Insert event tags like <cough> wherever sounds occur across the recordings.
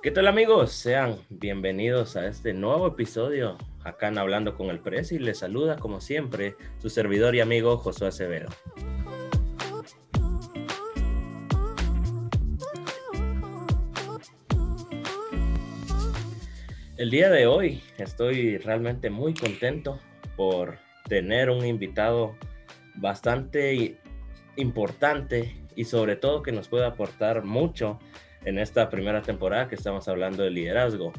¿Qué tal amigos? Sean bienvenidos a este nuevo episodio acá en Hablando con el Presi y les saluda como siempre su servidor y amigo Josué Acevedo. El día de hoy estoy realmente muy contento por tener un invitado bastante importante y sobre todo que nos puede aportar mucho en esta primera temporada que estamos hablando de liderazgo.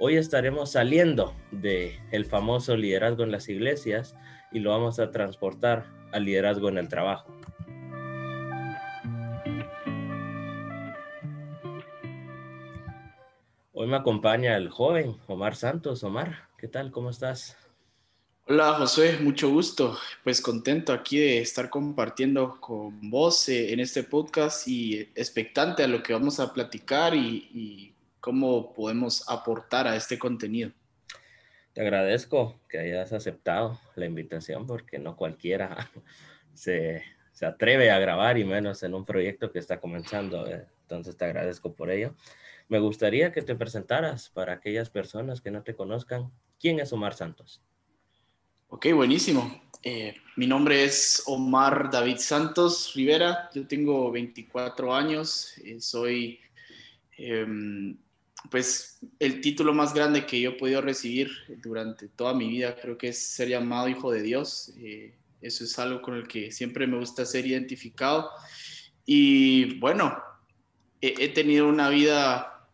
Hoy estaremos saliendo de el famoso liderazgo en las iglesias y lo vamos a transportar al liderazgo en el trabajo. Hoy me acompaña el joven Omar Santos. Omar, ¿qué tal? ¿Cómo estás? Hola José, mucho gusto. Pues contento aquí de estar compartiendo con vos eh, en este podcast y expectante a lo que vamos a platicar y, cómo podemos aportar a este contenido. Te agradezco que hayas aceptado la invitación porque no cualquiera <laughs> se, se atreve a grabar y menos en un proyecto que está comenzando. Eh. Entonces te agradezco por ello. Me gustaría que te presentaras para aquellas personas que no te conozcan. ¿Quién es Omar Santos? Ok, buenísimo. Eh, mi nombre es Omar David Santos Rivera, yo tengo 24 años, eh, soy, em, pues, el título más grande que yo he podido recibir durante toda mi vida, creo que es ser llamado hijo de Dios. Eh, eso es algo con el que siempre me gusta ser identificado. Y bueno, he tenido una vida,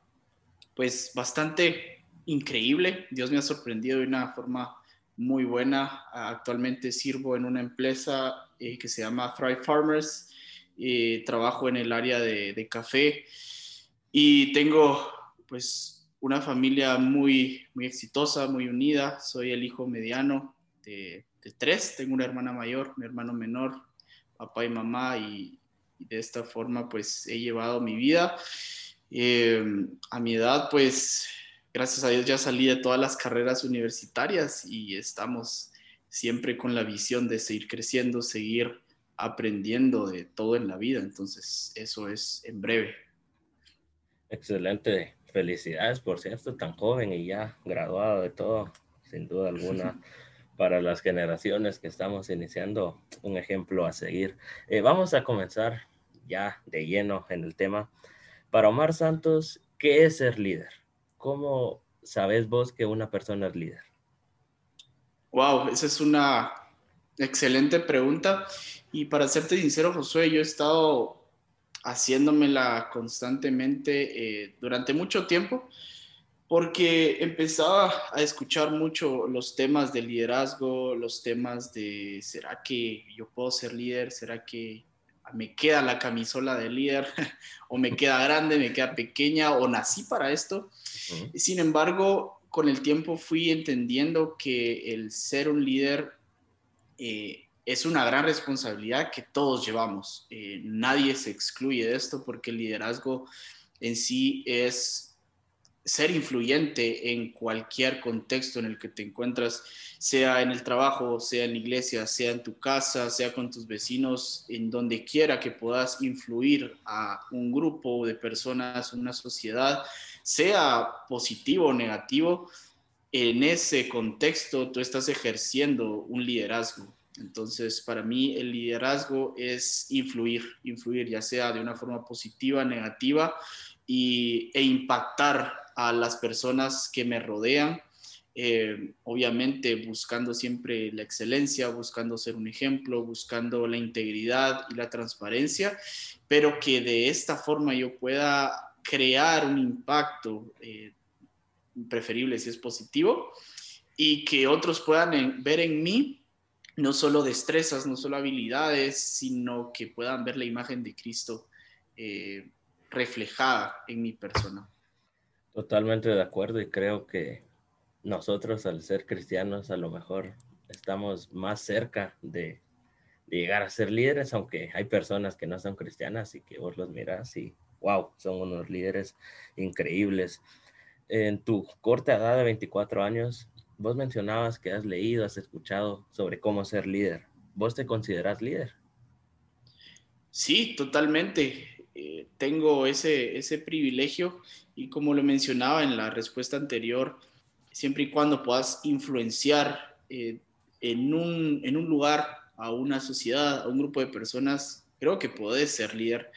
pues, bastante increíble. Dios me ha sorprendido de una forma muy buena. Actualmente sirvo en una empresa eh, que se llama Thrive Farmers. y trabajo en el área de, café y tengo pues una familia muy, muy exitosa, muy unida. Soy el hijo mediano de, tres. Tengo una hermana mayor, un hermano menor, papá y mamá y, de esta forma pues he llevado mi vida. Eh, a mi edad pues gracias a Dios ya salí de todas las carreras universitarias y estamos siempre con la visión de seguir creciendo, seguir aprendiendo de todo en la vida. Entonces, eso es en breve. Excelente. Felicidades por cierto, tan joven y ya graduado de todo, sin duda alguna, <laughs> para las generaciones que estamos iniciando, un ejemplo a seguir. Eh, vamos a comenzar ya de lleno en el tema. Para Omar Santos, ¿qué es ser líder? ¿Cómo sabes vos que una persona es líder? Wow, esa es una excelente pregunta. Y para serte sincero, Josué, yo he estado haciéndomela constantemente eh, durante mucho tiempo porque empezaba a escuchar mucho los temas de liderazgo, los temas de, ¿será que yo puedo ser líder? ¿Será que me queda la camisola de líder <laughs> o me queda grande, me queda pequeña o nací para esto. Sin embargo, con el tiempo fui entendiendo que el ser un líder eh, es una gran responsabilidad que todos llevamos. Eh, nadie se excluye de esto porque el liderazgo en sí es ser influyente en cualquier contexto en el que te encuentras, sea en el trabajo, sea en la iglesia, sea en tu casa, sea con tus vecinos, en donde quiera que puedas influir a un grupo de personas, una sociedad, sea positivo o negativo, en ese contexto tú estás ejerciendo un liderazgo. Entonces, para mí el liderazgo es influir, influir ya sea de una forma positiva, negativa, y, e impactar a las personas que me rodean, eh, obviamente buscando siempre la excelencia, buscando ser un ejemplo, buscando la integridad y la transparencia, pero que de esta forma yo pueda crear un impacto eh, preferible si es positivo y que otros puedan ver en mí no solo destrezas, no solo habilidades, sino que puedan ver la imagen de Cristo eh, reflejada en mi persona. Totalmente de acuerdo y creo que nosotros al ser cristianos a lo mejor estamos más cerca de, llegar a ser líderes, aunque hay personas que no son cristianas y que vos los miras y wow, son unos líderes increíbles. En tu corta edad de 24 años, vos mencionabas que has leído, has escuchado sobre cómo ser líder. ¿Vos te consideras líder? Sí, totalmente. Eh, tengo ese, ese privilegio y como lo mencionaba en la respuesta anterior, siempre y cuando puedas influenciar eh, en, un, en un lugar, a una sociedad, a un grupo de personas, creo que puedes ser líder.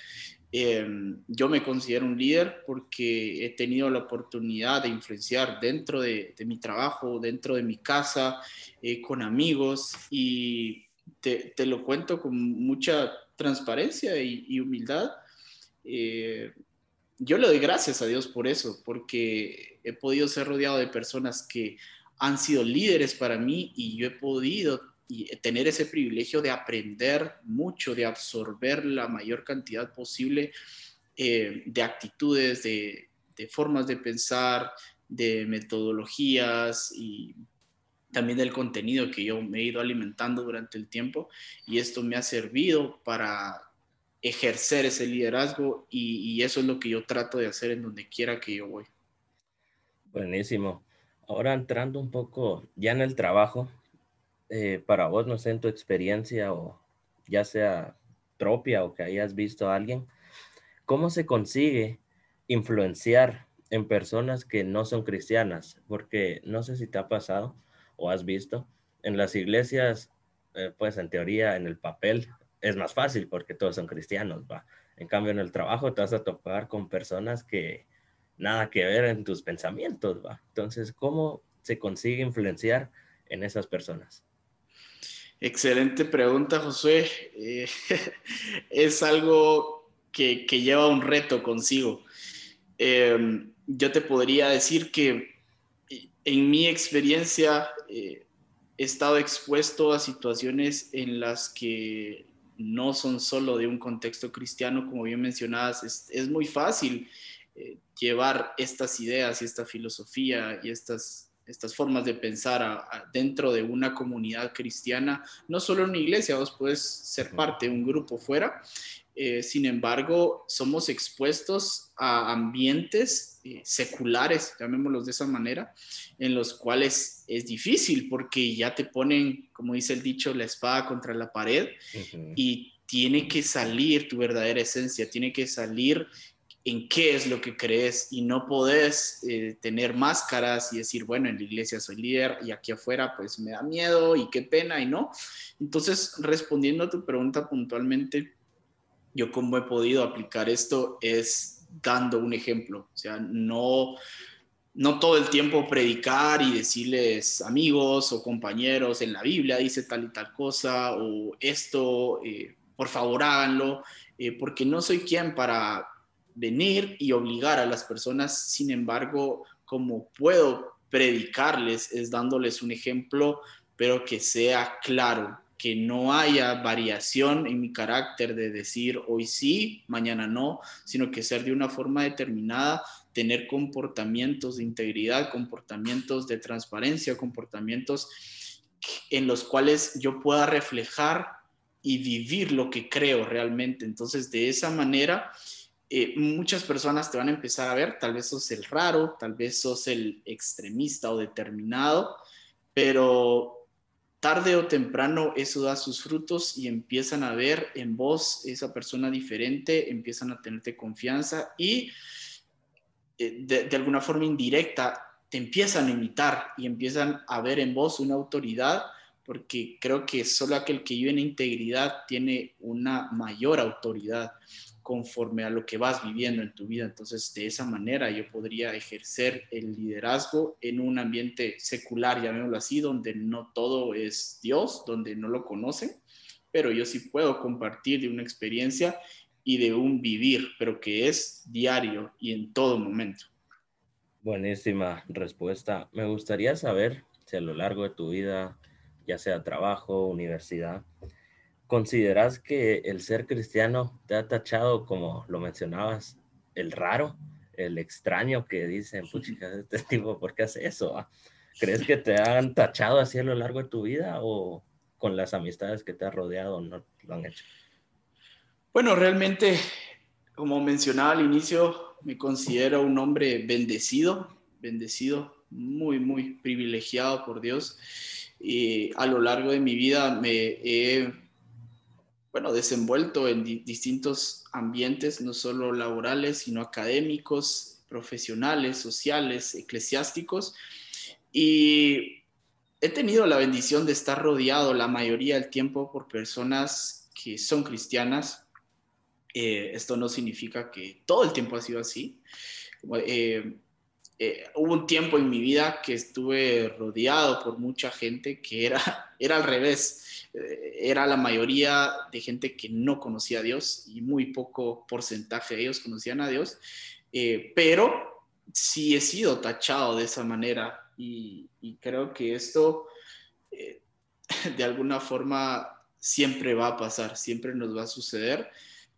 Em, yo me considero un líder porque he tenido la oportunidad de influenciar dentro de, mi trabajo, dentro de mi casa, eh, con amigos y te, lo cuento con mucha transparencia y, humildad. Eh, yo le doy gracias a Dios por eso, porque he podido ser rodeado de personas que han sido líderes para mí y yo he podido tener ese privilegio de aprender mucho, de absorber la mayor cantidad posible eh, de actitudes, de, formas de pensar, de metodologías y también del contenido que yo me he ido alimentando durante el tiempo. Y esto me ha servido para ejercer ese liderazgo y, y, eso es lo que yo trato de hacer en donde quiera que yo voy. Buenísimo. Ahora entrando un poco ya en el trabajo, eh, para vos, no sé, en tu experiencia o ya sea propia o que hayas visto a alguien, ¿cómo se consigue influenciar en personas que no son cristianas? Porque no sé si te ha pasado o has visto, en las iglesias, eh, pues en teoría, en el papel es más fácil porque todos son cristianos, va. En cambio, en el trabajo te vas a topar con personas que nada que ver en tus pensamientos, va. Entonces, ¿cómo se consigue influenciar en esas personas? Excelente pregunta, Josué. Eh, <laughs> es algo que, lleva un reto consigo. Em, yo te podría decir que en mi experiencia eh, he estado expuesto a situaciones en las que no son solo de un contexto cristiano, como bien mencionabas, es, muy fácil eh, llevar estas ideas y esta filosofía y estas estas formas de pensar dentro de una comunidad cristiana, no solo en una iglesia, vos puedes ser parte de un grupo fuera, eh, sin embargo, somos expuestos a ambientes eh, seculares, llamémoslos de esa manera, en los cuales es difícil porque ya te ponen, como dice el dicho, la espada contra la pared y tiene que salir tu verdadera esencia, tiene que salir en qué es lo que crees y no podés eh, tener máscaras y decir, bueno, en la iglesia soy líder y aquí afuera pues me da miedo y qué pena y no. Entonces, respondiendo a tu pregunta puntualmente, yo cómo he podido aplicar esto es dando un ejemplo, o sea, no no todo el tiempo predicar y decirles amigos o compañeros en la Biblia dice tal y tal cosa o esto, eh, por favor háganlo, eh, porque no soy quien para venir y obligar a las personas, sin embargo, como puedo predicarles es dándoles un ejemplo, pero que sea claro, que no haya variación en mi carácter de decir hoy sí, mañana no, sino que ser de una forma determinada, tener comportamientos de integridad, comportamientos de transparencia, comportamientos en los cuales yo pueda reflejar y vivir lo que creo realmente. Entonces, de esa manera, eh, muchas personas te van a empezar a ver, tal vez sos el raro, tal vez sos el extremista o determinado, pero tarde o temprano eso da sus frutos y empiezan a ver en vos esa persona diferente, empiezan a tenerte confianza y eh, de, de alguna forma indirecta te empiezan a imitar y empiezan a ver en vos una autoridad porque creo que solo aquel que vive en integridad tiene una mayor autoridad conforme a lo que vas viviendo en tu vida. Entonces, de esa manera yo podría ejercer el liderazgo en un ambiente secular, llamémoslo así, donde no todo es Dios, donde no lo conocen, pero yo sí puedo compartir de una experiencia y de un vivir, pero que es diario y en todo momento. Buenísima respuesta. Me gustaría saber si a lo largo de tu vida, ya sea trabajo, universidad, ¿Consideras que el ser cristiano te ha tachado, como lo mencionabas, el raro, el extraño que dicen, <laughs> puchica, este tipo, ¿por qué hace eso? Ah? ¿Crees que te han tachado así a lo largo de tu vida o con las amistades que te has rodeado no lo han hecho? Bueno, realmente, como mencionaba al inicio, me considero un hombre bendecido, bendecido muy, muy privilegiado por Dios. Y a lo largo de mi vida me he, bueno, desenvuelto en distintos ambientes, no solo laborales, sino académicos, profesionales, sociales, eclesiásticos. Y he tenido la bendición de estar rodeado la mayoría del tiempo por personas que son cristianas. Eh, esto no significa que todo el tiempo ha sido así. Eh, eh, hubo un tiempo en mi vida que estuve rodeado por mucha gente que era, <laughs> era al revés. Era la mayoría de gente que no conocía a Dios y muy poco porcentaje de ellos conocían a Dios. pero sí he sido tachado de esa manera y, creo que esto eh, <laughs> de alguna forma siempre va a pasar, siempre nos va a suceder,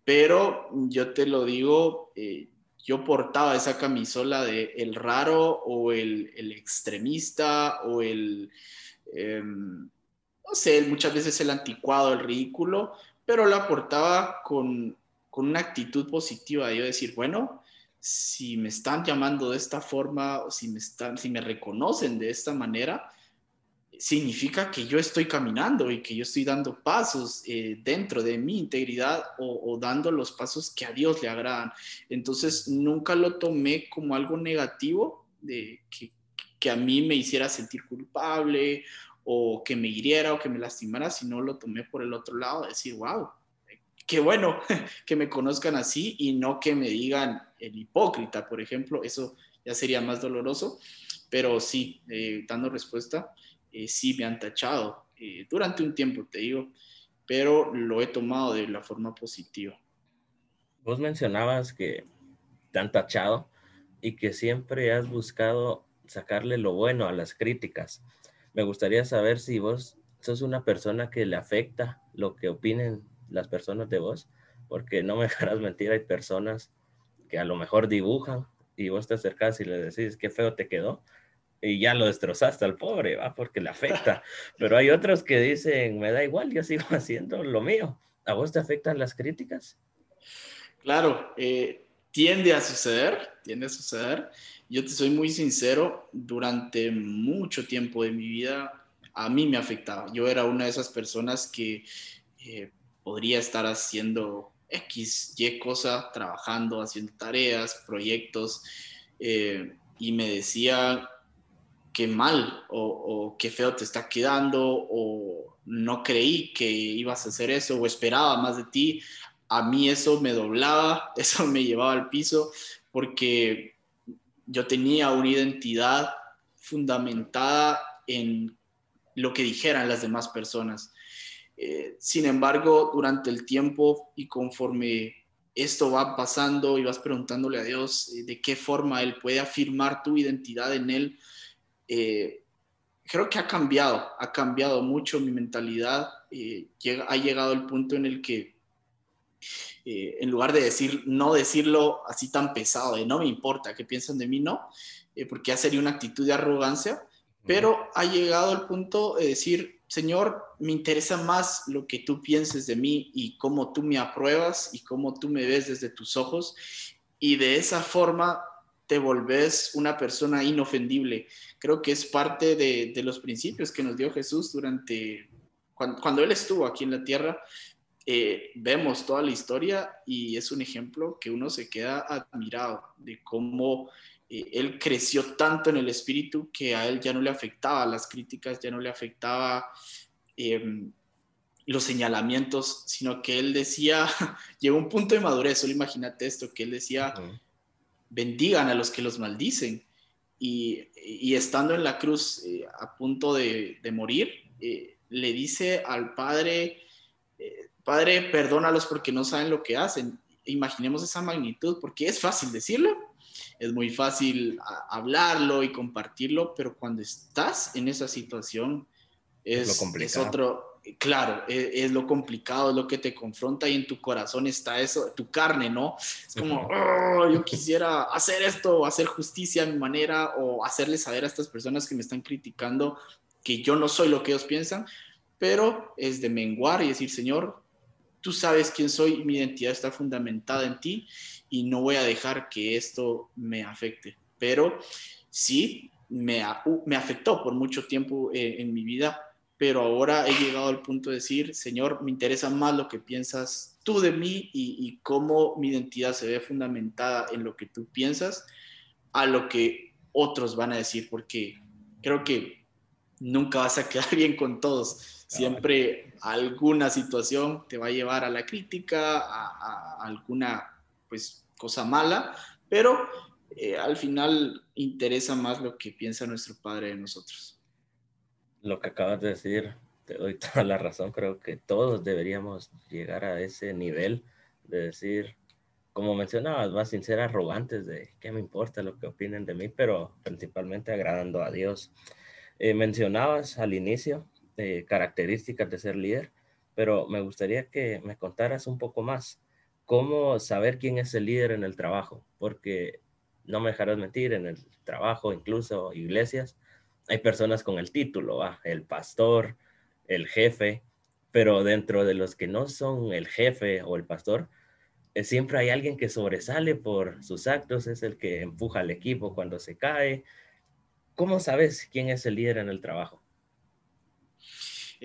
pero yo te lo digo, eh, yo portaba esa camisola de el raro o el, extremista o el, em, no sé, muchas veces el anticuado, el ridículo, pero la portaba con, con una actitud positiva yo decir, bueno, si me están llamando de esta forma o si me, están, si me reconocen de esta manera, significa que yo estoy caminando y que yo estoy dando pasos eh, dentro de mi integridad o, dando los pasos que a Dios le agradan. Entonces, nunca lo tomé como algo negativo, de que, que a mí me hiciera sentir culpable o que me hiriera o que me lastimara, sino lo tomé por el otro lado, decir, wow, qué bueno <laughs> que me conozcan así y no que me digan el hipócrita, por ejemplo, eso ya sería más doloroso, pero sí, eh, dando respuesta, eh, sí me han tachado eh, durante un tiempo, te digo, pero lo he tomado de la forma positiva. Vos mencionabas que te han tachado y que siempre has buscado sacarle lo bueno a las críticas. Me gustaría saber si vos sos una persona que le afecta lo que opinen las personas de vos, porque no me <laughs> dejarás mentir, hay personas que a lo mejor dibujan y vos te acercás y le decís qué feo te quedó y ya lo destrozaste al pobre, va, porque le afecta. <laughs> Pero hay otros que dicen, me da igual, yo sigo <laughs> haciendo lo mío. ¿A vos te afectan las críticas? Claro, eh, tiende a suceder, tiende a suceder. Yo te soy muy sincero, durante mucho tiempo de mi vida a mí me afectaba. Yo era una de esas personas que eh, podría estar haciendo X, Y cosa, trabajando, haciendo tareas, proyectos, eh, y me decía qué mal o, o, qué feo te está quedando o no creí que ibas a hacer eso o esperaba más de ti. A mí eso me doblaba, <laughs> eso me llevaba al piso porque yo tenía una identidad fundamentada en lo que dijeran las demás personas. Eh, sin embargo, durante el tiempo y conforme esto va pasando y vas preguntándole a Dios eh, de qué forma Él puede afirmar tu identidad en Él, eh, creo que ha cambiado, ha cambiado mucho mi mentalidad. ha llegado el punto en el que, en lugar de decir, no decirlo así tan pesado, de no me importa qué piensan de mí, no, porque ya sería una actitud de arrogancia, pero ha llegado el punto de decir, Señor, me interesa más lo que tú pienses de mí y cómo tú me apruebas y cómo tú me ves desde tus ojos. Y de esa forma te volvés una persona inofendible. Creo que es parte de, los principios que nos dio Jesús durante, cuando, Él estuvo aquí en la tierra. Eh, vemos toda la historia y es un ejemplo que uno se queda admirado de cómo eh, él creció tanto en el espíritu que a él ya no le afectaba las críticas, ya no le afectaba em, los señalamientos, sino que él decía, <laughs> llegó un punto de madurez, solo imagínate esto, que él decía, bendigan a los que los maldicen. Y, estando en la cruz eh, a punto de, morir, le dice al Padre, Padre, perdónalos porque no saben lo que hacen. Imaginemos esa magnitud, porque es fácil decirlo, es muy fácil hablarlo y compartirlo, pero cuando estás en esa situación es, es, otro, claro, e, es, lo complicado, es lo que te confronta y en tu corazón está eso, tu carne, ¿no? Es como, oh, yo quisiera hacer esto, hacer justicia a mi manera o hacerle saber a estas personas que me están criticando que yo no soy lo que ellos piensan, pero es de menguar y decir, Señor, tú sabes quién soy, mi identidad está fundamentada en ti y no voy a dejar que esto me afecte. Pero sí, me, me afectó por mucho tiempo eh, en mi vida, pero ahora he llegado al punto de decir, Señor, me interesa más lo que piensas tú de mí y, y cómo mi identidad se ve fundamentada en lo que tú piensas a lo que otros van a decir, porque creo que nunca vas a quedar <laughs> bien con todos. Siempre alguna situación te va a llevar a la crítica, a, alguna pues, cosa mala, pero eh, al final interesa más lo que piensa nuestro Padre de nosotros. Lo que acabas de decir, te doy <laughs> toda la razón. Creo que todos deberíamos llegar a ese nivel de decir, como mencionabas, más sin ser arrogantes de qué me importa lo que opinen de mí, pero principalmente agradando a Dios. Eh, mencionabas al inicio características de ser líder, pero me gustaría que me contaras un poco más cómo saber quién es el líder en el trabajo, porque no me dejarás mentir, en el trabajo, incluso iglesias, hay personas con el título, el pastor, el jefe, pero dentro de los que no son el jefe o el pastor, eh, siempre hay alguien que sobresale por sus actos, es el que empuja al equipo cuando se cae. ¿Cómo sabes quién es el líder en el trabajo?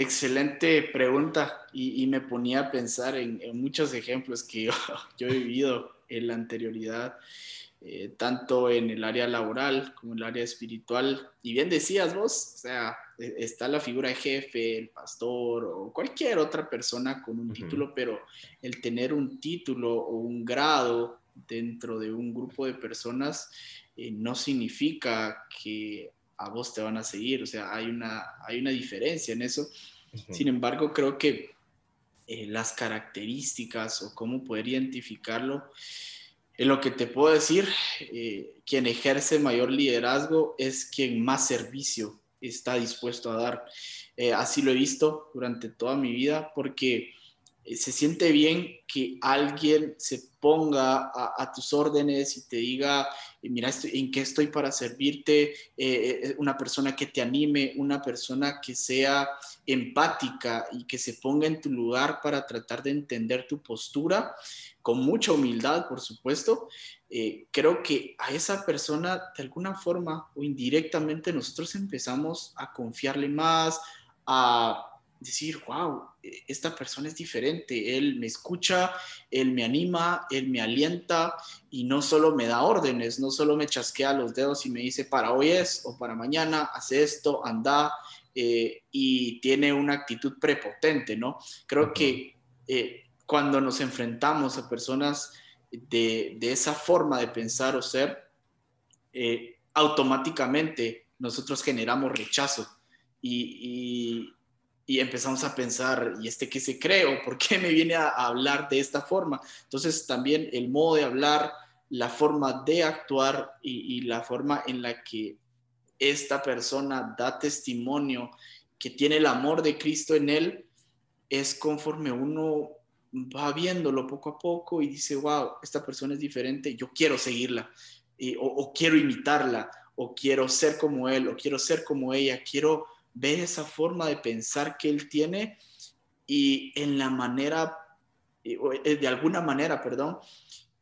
Excelente pregunta y, me ponía a pensar en, muchos ejemplos que <laughs> yo, he vivido en la anterioridad, eh, tanto en el área laboral como en el área espiritual. Y bien decías vos, o sea, e, está la figura de jefe, el pastor o cualquier otra persona con un título, pero el tener un título o un grado dentro de un grupo de personas eh, no significa que a vos te van a seguir, o sea, hay una, hay una diferencia en eso. Sin embargo, creo que eh, las características o cómo poder identificarlo, en lo que te puedo decir, eh, quien ejerce mayor liderazgo es quien más servicio está dispuesto a dar. Eh, así lo he visto durante toda mi vida porque se siente bien que alguien se ponga a, tus órdenes y te diga, eh, mira, en qué estoy para servirte, una persona que te anime, una persona que sea empática y que se ponga en tu lugar para tratar de entender tu postura, con mucha humildad, por supuesto, eh, creo que a esa persona, de alguna forma o indirectamente, nosotros empezamos a confiarle más, a decir, wow, esta persona es diferente, él me escucha, él me anima, él me alienta y no solo me da órdenes, no solo me chasquea los dedos y me dice para hoy es o para mañana, hace esto, anda eh, y tiene una actitud prepotente, ¿no? Creo que eh, cuando nos enfrentamos a personas de, esa forma de pensar o ser, eh, automáticamente nosotros generamos rechazo y, empezamos a pensar, ¿y este qué se cree? ¿O por qué me viene a, hablar de esta forma? Entonces también el modo de hablar, la forma de actuar y, la forma en la que esta persona da testimonio que tiene el amor de Cristo en él, es conforme uno va viéndolo poco a poco y dice, wow, esta persona es diferente, yo quiero seguirla, o, quiero imitarla, o quiero ser como él, o quiero ser como ella, quiero ver esa forma de pensar que él tiene y en la manera, eh, de alguna manera, perdón,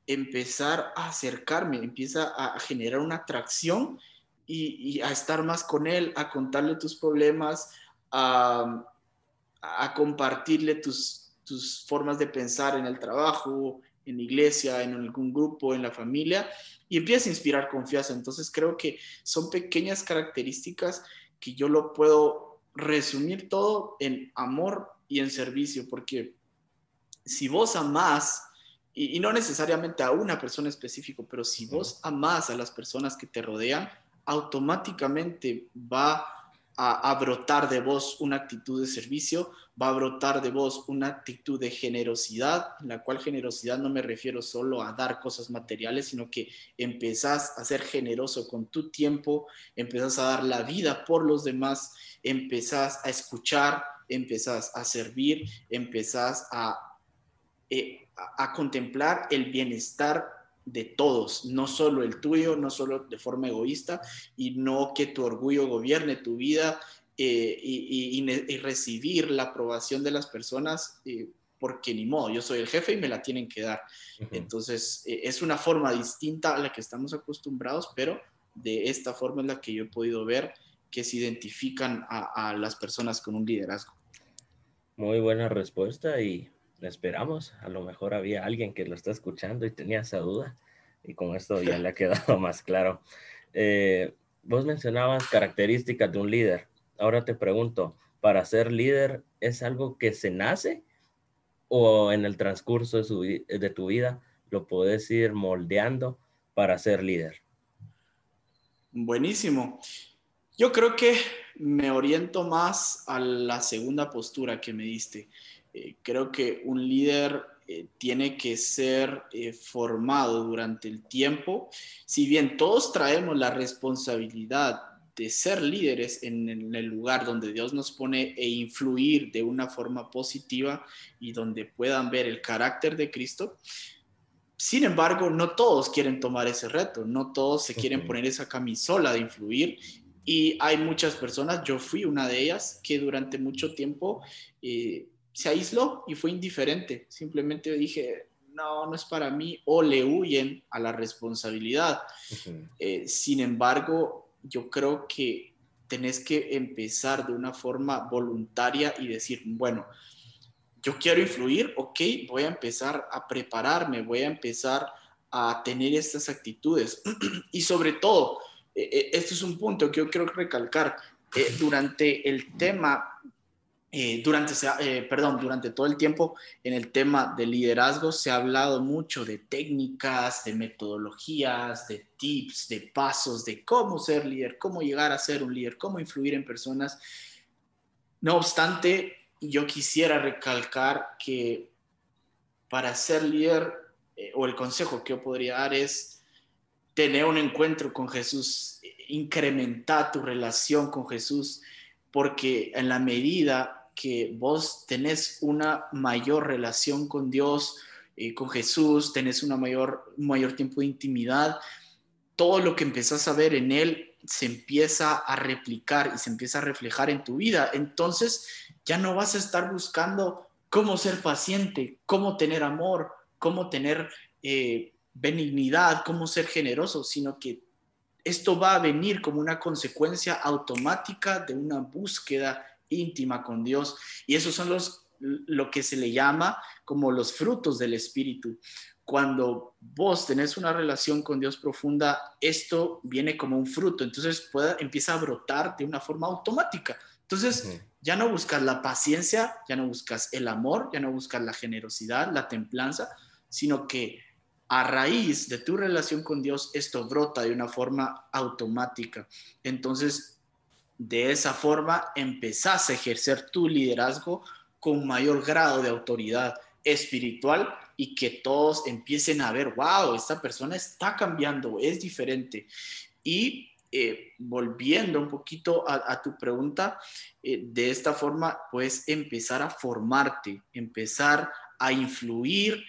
empezar a acercarme, empieza a generar una atracción y, a estar más con él, a contarle tus problemas, a, a compartirle tus, tus formas de pensar en el trabajo, en la iglesia, en algún grupo, en la familia, y empieza a inspirar confianza. Entonces creo que son pequeñas características que yo lo puedo resumir todo en amor y en servicio, porque si vos amás, y, y no necesariamente a una persona específica, pero si vos amás a las personas que te rodean, automáticamente va a, brotar de vos una actitud de servicio, va a brotar de vos una actitud de generosidad, en la cual generosidad no me refiero solo a dar cosas materiales, sino que empezás a ser generoso con tu tiempo, empezás a dar la vida por los demás, empezás a escuchar, empezás a servir, empezás a, eh, a contemplar el bienestar de todos, no solo el tuyo, no solo de forma egoísta, y no que tu orgullo gobierne tu vida eh, y, recibir la aprobación de las personas, eh, porque ni modo, yo soy el jefe y me la tienen que dar. Entonces, eh, es una forma distinta a la que estamos acostumbrados, pero de esta forma es la que yo he podido ver que se identifican a, a las personas con un liderazgo. Muy buena respuesta y esperamos. A lo mejor había alguien que lo está escuchando y tenía esa duda y con esto ya le ha quedado <laughs> más claro. Eh, vos mencionabas características de un líder. Ahora te pregunto, ¿para ser líder es algo que se nace o en el transcurso de, de tu vida lo puedes ir moldeando para ser líder? Buenísimo. Yo creo que me oriento más a la segunda postura que me diste. Eh, creo que un líder eh, tiene que ser eh, formado durante el tiempo. Si bien todos traemos la responsabilidad de ser líderes en, el lugar donde Dios nos pone e influir de una forma positiva y donde puedan ver el carácter de Cristo, sin embargo, no todos quieren tomar ese reto, no todos se quieren poner esa camisola de influir y hay muchas personas, yo fui una de ellas, que durante mucho tiempo se aisló y fue indiferente. Simplemente dije, no, no es para mí, o le huyen a la responsabilidad. Eh, sin embargo, yo creo que tenés que empezar de una forma voluntaria y decir, bueno, yo quiero influir, ok, voy a empezar a prepararme, voy a empezar a tener estas actitudes. <clears throat> y sobre todo, eh, eh, esto es un punto que yo quiero recalcar, durante el tema eh, durante, eh, perdón, durante todo el tiempo en el tema de liderazgo se ha hablado mucho de técnicas, de metodologías, de tips, de pasos, de cómo ser líder, cómo llegar a ser un líder, cómo influir en personas. No obstante, yo quisiera recalcar que para ser líder, eh, o el consejo que yo podría dar es tener un encuentro con Jesús, incrementar tu relación con Jesús, porque en la medida que vos tenés una mayor relación con Dios, eh, con Jesús, tenés una mayor, mayor tiempo de intimidad, todo lo que empezás a ver en Él se empieza a replicar y se empieza a reflejar en tu vida. Entonces ya no vas a estar buscando cómo ser paciente, cómo tener amor, cómo tener eh, benignidad, cómo ser generoso, sino que esto va a venir como una consecuencia automática de una búsqueda íntima con Dios. Y esos son los, lo que se le llama como los frutos del Espíritu. Cuando vos tenés una relación con Dios profunda, esto viene como un fruto, entonces puede, empieza a brotar de una forma automática. Entonces, ya no buscas la paciencia, ya no buscas el amor, ya no buscas la generosidad, la templanza, sino que a raíz de tu relación con Dios, esto brota de una forma automática. Entonces, de esa forma empezás a ejercer tu liderazgo con mayor grado de autoridad espiritual y que todos empiecen a ver, wow, esta persona está cambiando, es diferente. Y eh, volviendo un poquito a, tu pregunta, eh, de esta forma puedes empezar a formarte, empezar a influir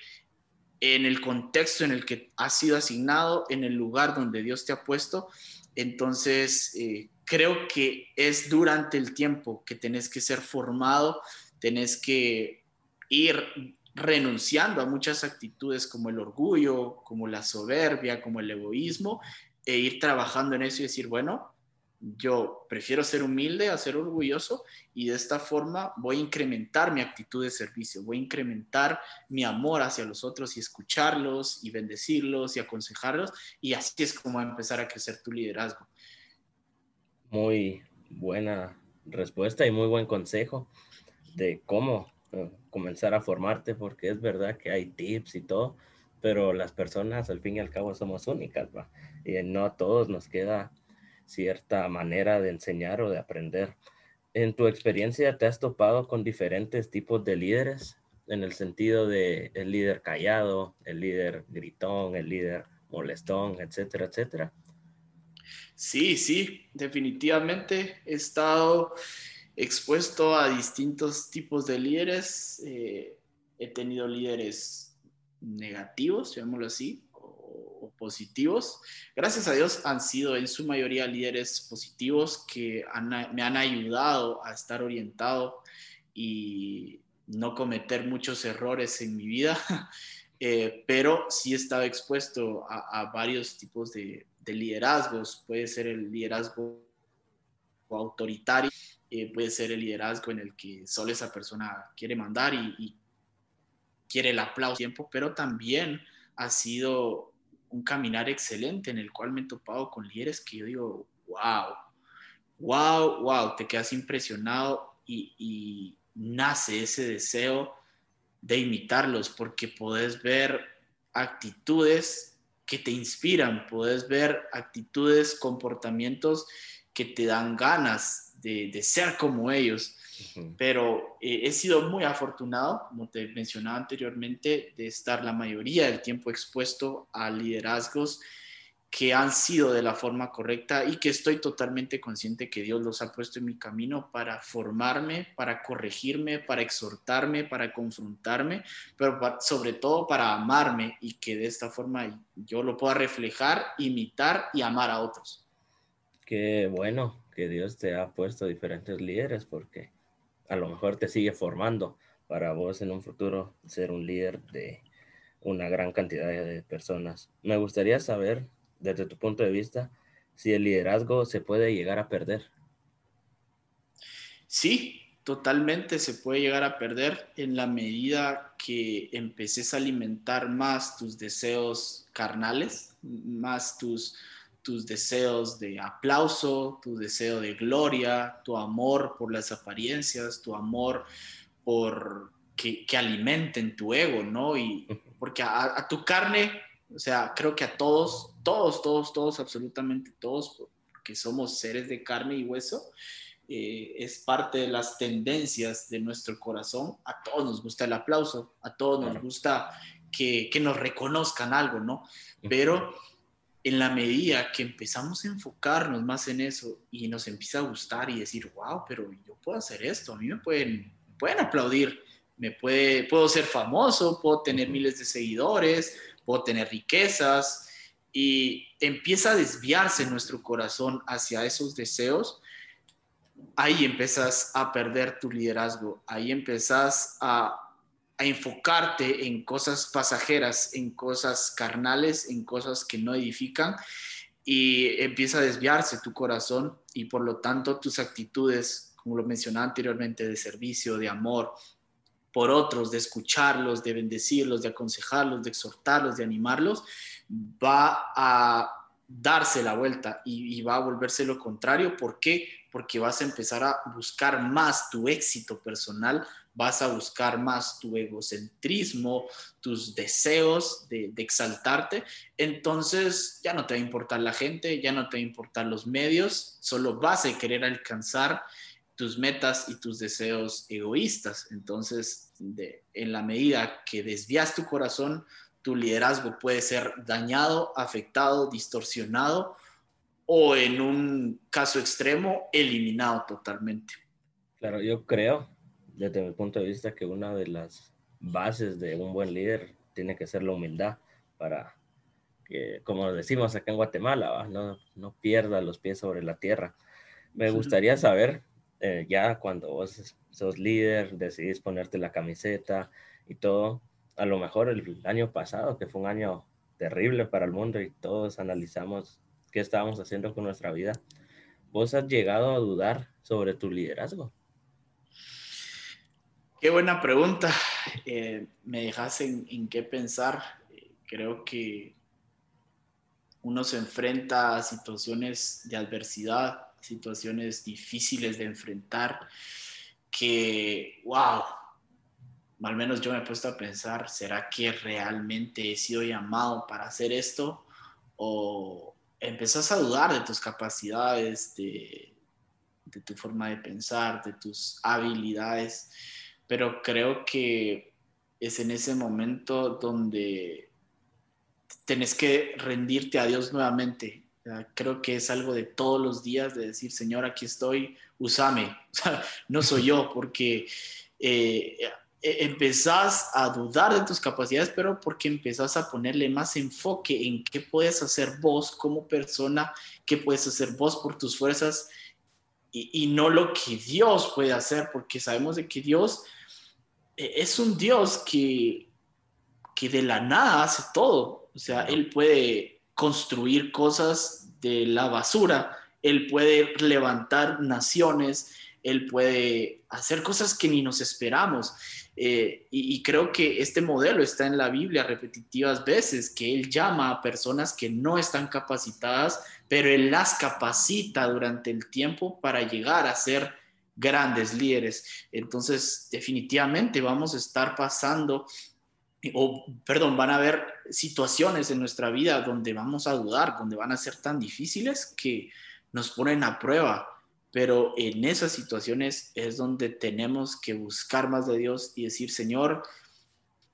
en el contexto en el que has sido asignado, en el lugar donde Dios te ha puesto. Entonces, eh, creo que es durante el tiempo que tenés que ser formado, tenés que ir renunciando a muchas actitudes como el orgullo, como la soberbia, como el egoísmo, e ir trabajando en eso y decir, bueno, yo prefiero ser humilde a ser orgulloso y de esta forma voy a incrementar mi actitud de servicio, voy a incrementar mi amor hacia los otros y escucharlos y bendecirlos y aconsejarlos y así es como va a empezar a crecer tu liderazgo. Muy buena respuesta y muy buen consejo de cómo eh, comenzar a formarte, porque es verdad que hay tips y todo, pero las personas al fin y al cabo somos únicas, ¿va? y no a todos nos queda cierta manera de enseñar o de aprender. En tu experiencia, ¿te has topado con diferentes tipos de líderes? En el sentido de el líder callado, el líder gritón, el líder molestón, etcétera, etcétera. Sí, sí, definitivamente he estado expuesto a distintos tipos de líderes. Eh, he tenido líderes negativos, llamémoslo así, o, positivos. Gracias a Dios han sido en su mayoría líderes positivos que me han ayudado a estar orientado y no cometer muchos errores en mi vida. <laughs> Eh, pero sí he estado expuesto a varios tipos de, diferentes liderazgos. Puede ser el liderazgo autoritario, eh, puede ser el liderazgo en el que solo esa persona quiere mandar y, y quiere el aplauso tiempo, pero también ha sido un caminar excelente en el cual me he topado con líderes que yo digo, wow, wow, wow, te quedas impresionado y, y nace ese deseo de imitarlos porque podés ver actitudes que te inspiran, puedes ver actitudes, comportamientos que te dan ganas de, ser como ellos. Pero eh, he sido muy afortunado, como te mencionaba anteriormente, de estar la mayoría del tiempo expuesto a liderazgos que han sido de la forma correcta y que estoy totalmente consciente que Dios los ha puesto en mi camino para formarme, para corregirme, para exhortarme, para confrontarme, pero sobre todo para amarme y que de esta forma yo lo pueda reflejar, imitar y amar a otros. Qué bueno que Dios te ha puesto diferentes líderes porque a lo mejor te sigue formando para vos en un futuro ser un líder de una gran cantidad de personas. Me gustaría saber desde tu punto de vista, si el liderazgo se puede llegar a perder. Sí, totalmente se puede llegar a perder en la medida que empeces a alimentar más tus deseos carnales, más tus, tus deseos de aplauso, tu deseo de gloria, tu amor por las apariencias, tu amor por que, alimenten tu ego, ¿no? Y porque a tu carne o sea, creo que a todos, todos, todos, todos, absolutamente todos, porque somos seres de carne y hueso, eh, es parte de las tendencias de nuestro corazón. A todos nos gusta el aplauso, a todos nos gusta que, que nos reconozcan algo, ¿no? Pero en la medida que empezamos a enfocarnos más en eso y nos empieza a gustar y decir, wow, pero yo puedo hacer esto, a mí me pueden, pueden aplaudir, me puede, puedo ser famoso, puedo tener miles de seguidores, puedo tener riquezas y empieza a desviarse nuestro corazón hacia esos deseos, ahí empiezas a perder tu liderazgo, ahí empiezas a, a enfocarte en cosas pasajeras, en cosas carnales, en cosas que no edifican y empieza a desviarse tu corazón y por lo tanto tus actitudes, como lo mencionaba anteriormente, de servicio, de amor, por otros, de escucharlos, de bendecirlos, de aconsejarlos, de exhortarlos, de animarlos, va a darse la vuelta y, va a volverse lo contrario. ¿Por qué? Porque vas a empezar a buscar más tu éxito personal, vas a buscar más tu egocentrismo, tus deseos de, exaltarte. Entonces ya no te va a importar la gente, ya no te va a importar los medios, solo vas a querer alcanzar tus metas y tus deseos egoístas. Entonces, en la medida que desvías tu corazón, tu liderazgo puede ser dañado, afectado, distorsionado o en un caso extremo, eliminado totalmente. Claro, yo creo, desde mi punto de vista, que una de las bases de un buen líder tiene que ser la humildad para que, como decimos acá en Guatemala, no, no pierda los pies sobre la tierra. Me gustaría saber eh, ya cuando vos sos líder, decidís ponerte la camiseta y todo, a lo mejor el año pasado, que fue un año terrible para el mundo y todos analizamos qué estábamos haciendo con nuestra vida, vos has llegado a dudar sobre tu liderazgo. Qué buena pregunta. Eh, me dejas en, qué pensar. Creo que uno se enfrenta a situaciones de adversidad situaciones difíciles de enfrentar que, wow, al menos yo me he puesto a pensar, ¿será que realmente he sido llamado para hacer esto? O empezás a dudar de tus capacidades, de, de tu forma de pensar, de tus habilidades, pero creo que es en ese momento donde tenés que rendirte a Dios nuevamente creo que es algo de todos los días de decir, Señor, aquí estoy, úsame. <laughs> no soy yo, porque eh, e-, empezás a dudar de tus capacidades, pero porque empezás a ponerle más enfoque en qué puedes hacer vos como persona, qué puedes hacer vos por tus fuerzas y, y no lo que Dios puede hacer, porque sabemos de que Dios e-, es un Dios que, que de la nada hace todo. O sea, Él puede construir cosas de la basura, Él puede levantar naciones, Él puede hacer cosas que ni nos esperamos. Eh, y, creo que este modelo está en la Biblia repetitivas veces, que Él llama a personas que no están capacitadas, pero Él las capacita durante el tiempo para llegar a ser grandes líderes. Entonces, definitivamente vamos a estar pasando o perdón, van a haber situaciones en nuestra vida donde vamos a dudar, donde van a ser tan difíciles que nos ponen a prueba. Pero en esas situaciones es donde tenemos que buscar más de Dios y decir, Señor,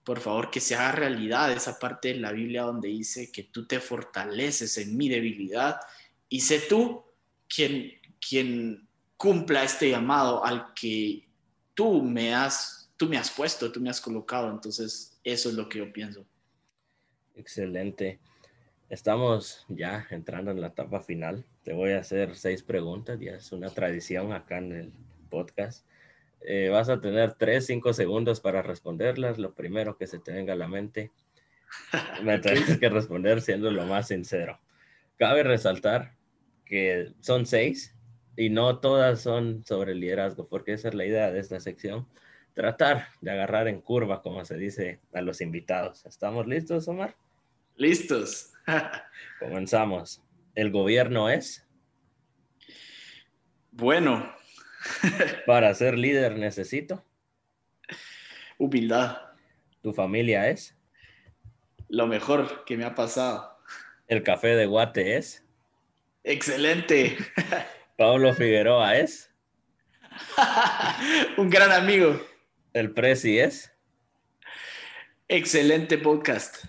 por favor, que se haga realidad esa parte de la Biblia donde dice que tú te fortaleces en mi debilidad y sé tú quien, quien cumpla este llamado al que tú me has, tú me has puesto, tú me has colocado. Entonces, eso es lo que yo pienso. Excelente. Estamos ya entrando en la etapa final. Te voy a hacer seis preguntas, ya es una tradición acá en el podcast. Eh, vas a tener tres, cinco segundos para responderlas. Lo primero que se te venga a la mente, <laughs> me tienes que responder siendo lo más sincero. Cabe resaltar que son seis y no todas son sobre liderazgo, porque esa es la idea de esta sección tratar de agarrar en curva, como se dice a los invitados. ¿Estamos listos, Omar? Listos. <laughs> Comenzamos. ¿El gobierno es? Bueno. <laughs> Para ser líder necesito. Humildad. ¿Tu familia es? Lo mejor que me ha pasado. ¿El café de Guate es? Excelente. <laughs> ¿Pablo Figueroa es? Un gran amigo. El Prezi es. Excelente podcast.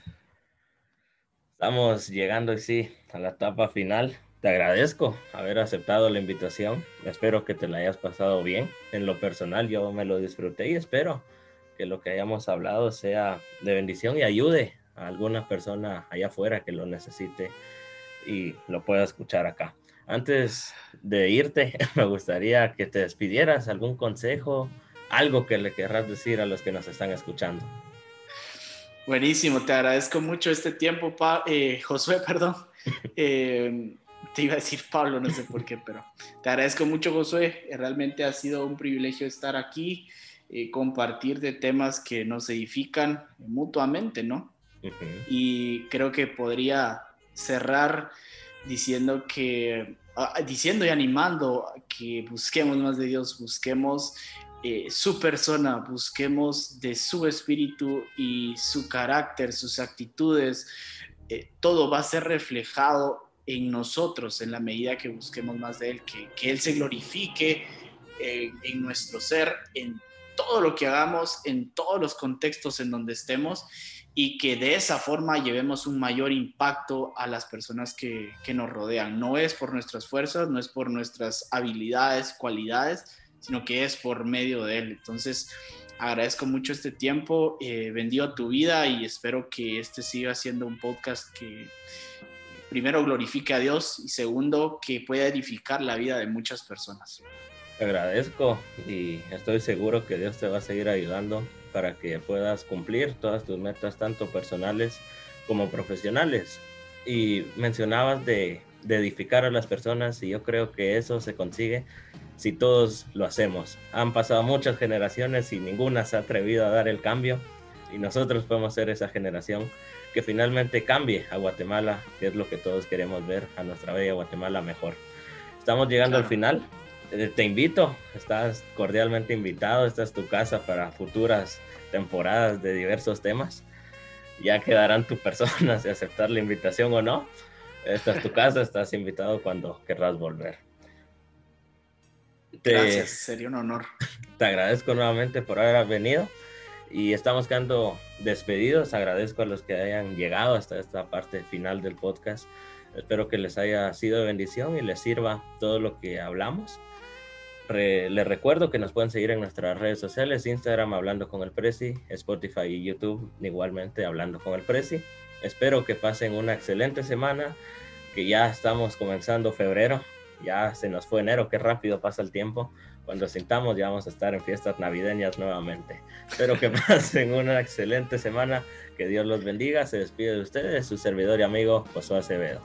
Estamos llegando, sí, a la etapa final. Te agradezco haber aceptado la invitación. Espero que te la hayas pasado bien. En lo personal, yo me lo disfruté y espero que lo que hayamos hablado sea de bendición y ayude a alguna persona allá afuera que lo necesite y lo pueda escuchar acá. Antes de irte, <laughs> me gustaría que te despidieras, algún consejo, algo que le querrás decir a los que nos están escuchando. Buenísimo, te agradezco mucho este tiempo, eh, Josué, <laughs> perdón. Eh, te iba a decir Pablo, no sé por qué, pero te agradezco mucho, Josué. Realmente ha sido un privilegio estar aquí, eh, compartir de temas que nos edifican mutuamente, ¿no? Y creo que podría cerrar diciendo que, ah, diciendo y animando que busquemos más de Dios, busquemos eh, su persona, busquemos de su espíritu y su carácter, sus actitudes, eh, todo va a ser reflejado en nosotros en la medida que busquemos más de Él, que, Él se glorifique eh, en nuestro ser, en todo lo que hagamos, en todos los contextos en donde estemos y que de esa forma llevemos un mayor impacto a las personas que, que nos rodean. No es por nuestras fuerzas, no es por nuestras habilidades, cualidades, sino que es por medio de Él. Entonces, agradezco mucho este tiempo, eh, bendigo tu vida y espero que este siga siendo un podcast que primero glorifique a Dios y segundo que pueda edificar la vida de muchas personas. Te agradezco y estoy seguro que Dios te va a seguir ayudando para que puedas cumplir todas tus metas, tanto personales como profesionales. Y mencionabas de, de edificar a las personas y yo creo que eso se consigue si todos lo hacemos. Han pasado muchas generaciones y ninguna se ha atrevido a dar el cambio y nosotros podemos ser esa generación que finalmente cambie a Guatemala, que es lo que todos queremos ver, a nuestra bella Guatemala mejor. Estamos llegando al final. Eh, te invito, estás cordialmente invitado, esta es tu casa para futuras temporadas de diversos temas. Ya quedarán tus personas de aceptar la invitación o no. Esta es tu casa, estás invitado cuando querrás volver. Gracias, sería un honor. Te agradezco nuevamente por haber venido y estamos quedando despedidos. Agradezco a los que hayan llegado hasta esta parte final del podcast. Espero que les haya sido de bendición y les sirva todo lo que hablamos. les recuerdo que nos pueden seguir en nuestras redes sociales, Instagram hablando con el Prezi, Spotify y YouTube igualmente hablando con el Prezi. Espero que pasen una excelente semana, que ya estamos comenzando febrero, ya se nos fue enero, qué rápido pasa el tiempo. cuando sintamos ya vamos a estar en fiestas navideñas nuevamente. Espero que <laughs> pasen una excelente semana, que Dios los bendiga, se despide de ustedes, su servidor y amigo Josué Acevedo.